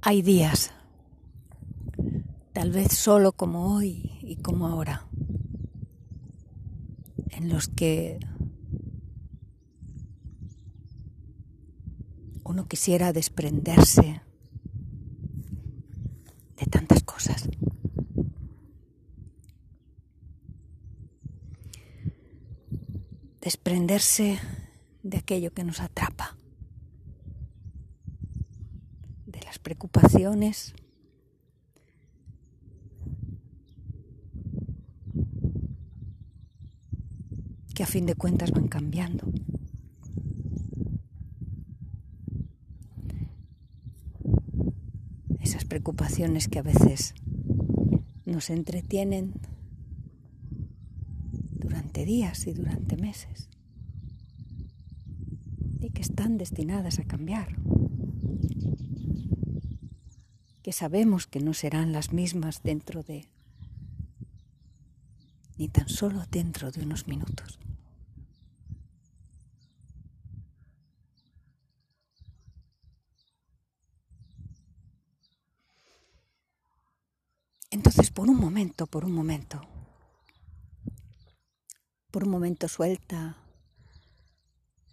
Hay días, tal vez solo como hoy y como ahora, en los que uno quisiera desprenderse de tantas cosas. Desprenderse de aquello que nos atrapa. Preocupaciones, que a fin de cuentas van cambiando. Esas preocupaciones que a veces nos entretienen durante días y durante meses y que están destinadas a cambiar que sabemos que no serán las mismas dentro de, ni tan solo dentro de unos minutos. Entonces, por un momento, por un momento, por un momento suelta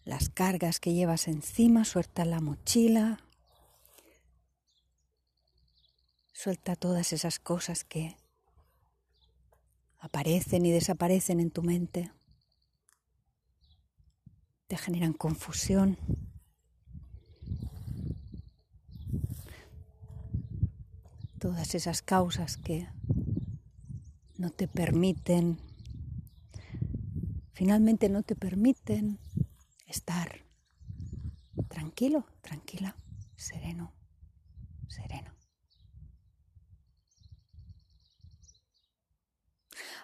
las cargas que llevas encima, suelta la mochila, Suelta todas esas cosas que aparecen y desaparecen en tu mente. Te generan confusión. Todas esas causas que no te permiten, finalmente no te permiten estar tranquilo, tranquila, sereno, sereno.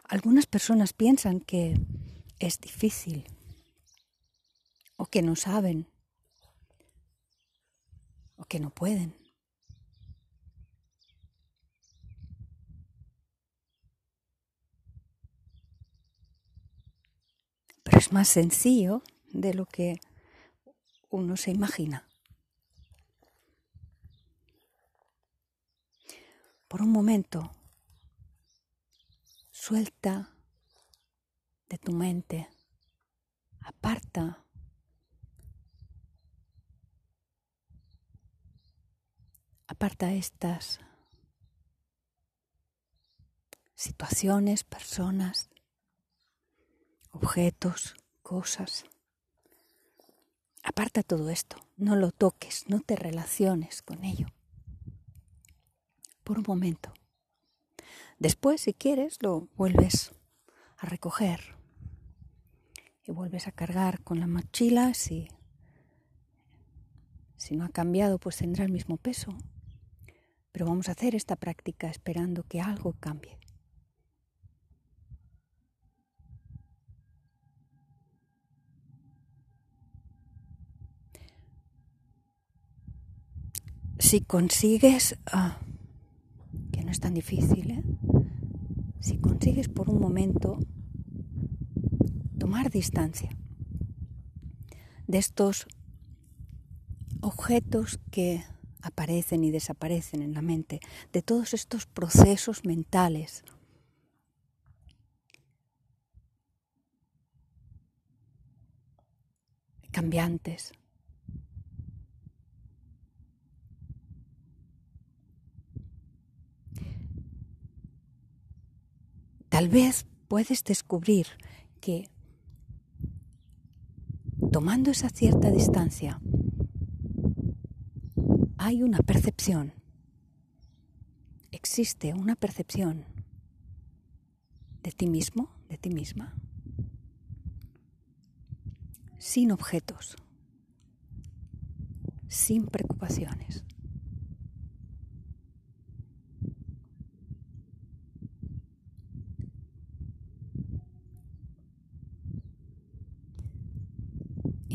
Algunas personas piensan que es difícil o que no saben o que no pueden. Pero es más sencillo de lo que uno se imagina. Por un momento Suelta de tu mente, aparta aparta estas situaciones, personas, objetos, cosas. Aparta todo esto, no lo toques, no te relaciones con ello. Por un momento. Después, si quieres, lo vuelves a recoger y vuelves a cargar con la mochila. Si, si no ha cambiado, pues tendrá el mismo peso. Pero vamos a hacer esta práctica esperando que algo cambie. Si consigues, ah, tan difícil, ¿eh? si consigues por un momento tomar distancia de estos objetos que aparecen y desaparecen en la mente, de todos estos procesos mentales. cambiantes. Tal vez puedes descubrir que tomando esa cierta distancia hay una percepción, existe una percepción de ti mismo, de ti misma, sin objetos, sin preocupaciones.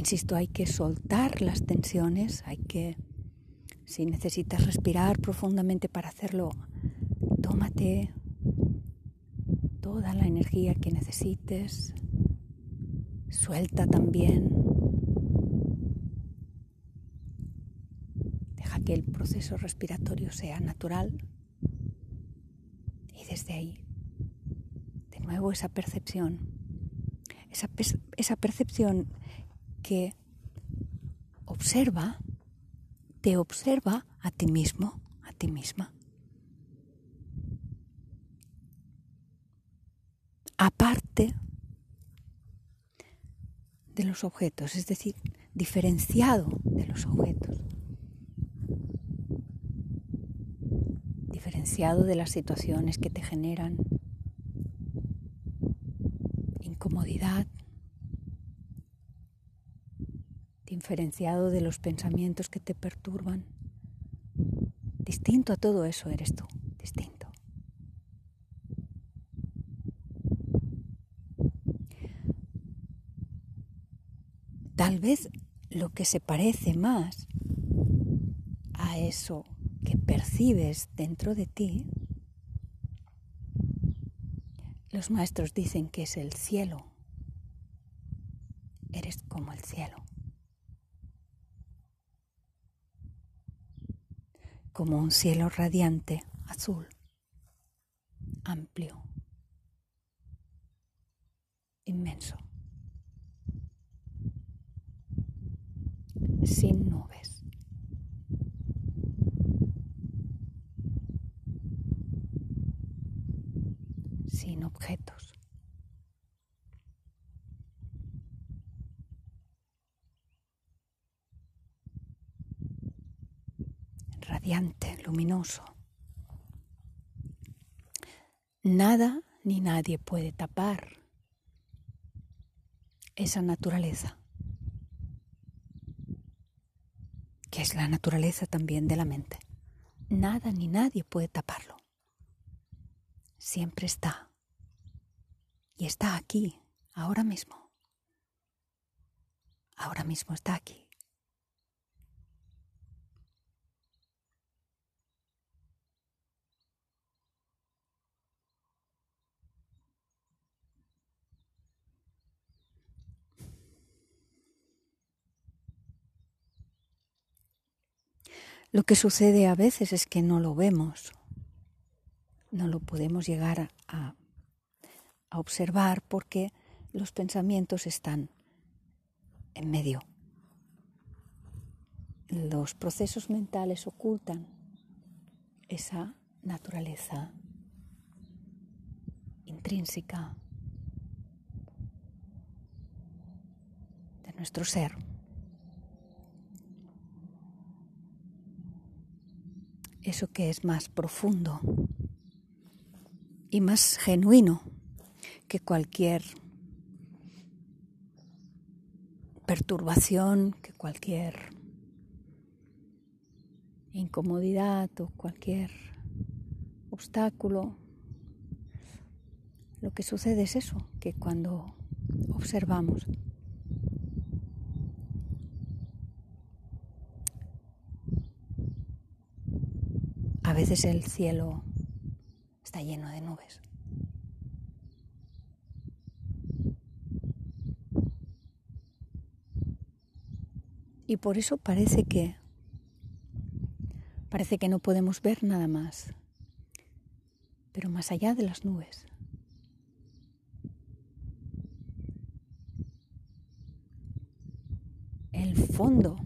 Insisto, hay que soltar las tensiones, hay que, si necesitas respirar profundamente para hacerlo, tómate toda la energía que necesites, suelta también, deja que el proceso respiratorio sea natural y desde ahí, de nuevo esa percepción, esa, esa percepción que observa, te observa a ti mismo, a ti misma. Aparte de los objetos, es decir, diferenciado de los objetos, diferenciado de las situaciones que te generan incomodidad, diferenciado de los pensamientos que te perturban. Distinto a todo eso eres tú, distinto. Tal vez lo que se parece más a eso que percibes dentro de ti, los maestros dicen que es el cielo. Eres como el cielo. Como un cielo radiante, azul, amplio, inmenso. sin objetos. Radiante, luminoso. Nada ni nadie puede tapar esa naturaleza. que es la naturaleza también de la mente. Nada ni nadie puede taparlo. Siempre está. Y está aquí, ahora mismo. Ahora mismo está aquí. Lo que sucede a veces es que no lo vemos, no lo podemos llegar a, observar porque los pensamientos están en medio. Los procesos mentales ocultan esa naturaleza intrínseca de nuestro ser. Eso que es más profundo y más genuino que cualquier perturbación, que cualquier incomodidad o cualquier obstáculo. Lo que sucede es eso, que cuando observamos veces el cielo está lleno de nubes. Y por eso parece que parece que no podemos ver nada más. Pero más allá de las nubes el fondo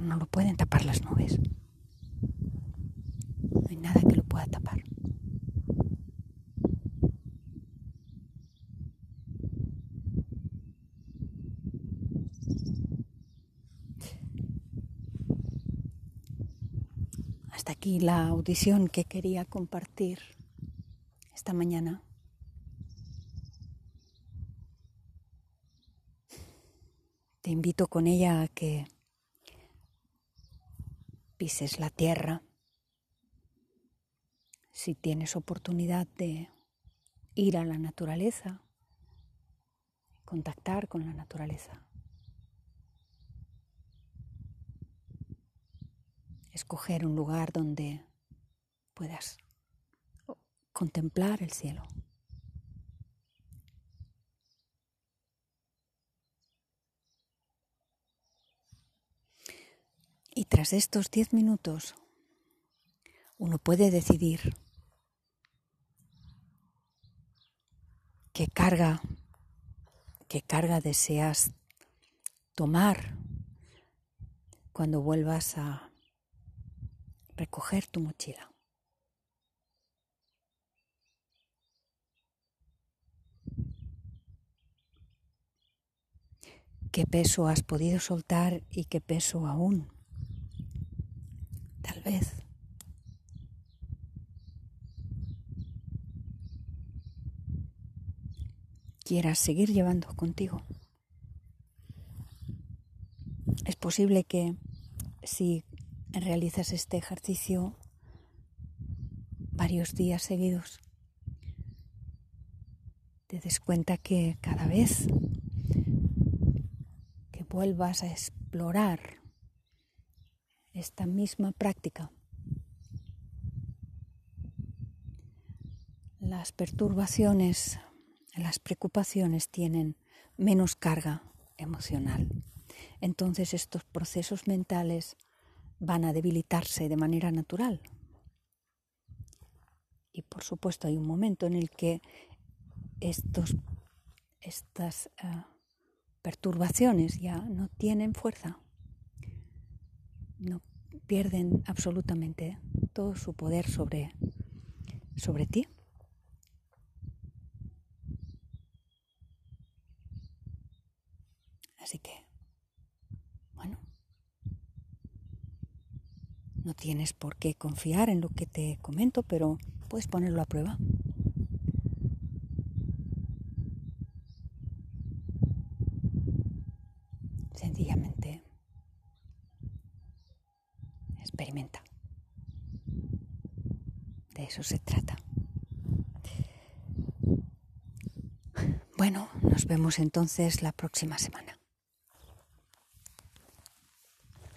no lo pueden tapar las nubes. No hay nada que lo pueda tapar. Aquí la audición que quería compartir esta mañana. Te invito con ella a que pises la tierra, si tienes oportunidad de ir a la naturaleza, contactar con la naturaleza. Escoger un lugar donde puedas contemplar el cielo. Y tras estos diez minutos, uno puede decidir qué carga, qué carga deseas tomar cuando vuelvas a recoger tu mochila. ¿Qué peso has podido soltar y qué peso aún? Tal vez. quieras seguir llevando contigo. Es posible que si realizas este ejercicio varios días seguidos, te des cuenta que cada vez que vuelvas a explorar esta misma práctica, las perturbaciones, las preocupaciones tienen menos carga emocional. Entonces estos procesos mentales van a debilitarse de manera natural. Y por supuesto hay un momento en el que estos, estas uh, perturbaciones ya no tienen fuerza, no pierden absolutamente todo su poder sobre, sobre ti. Así que No tienes por qué confiar en lo que te comento, pero puedes ponerlo a prueba. Sencillamente experimenta. De eso se trata. Bueno, nos vemos entonces la próxima semana.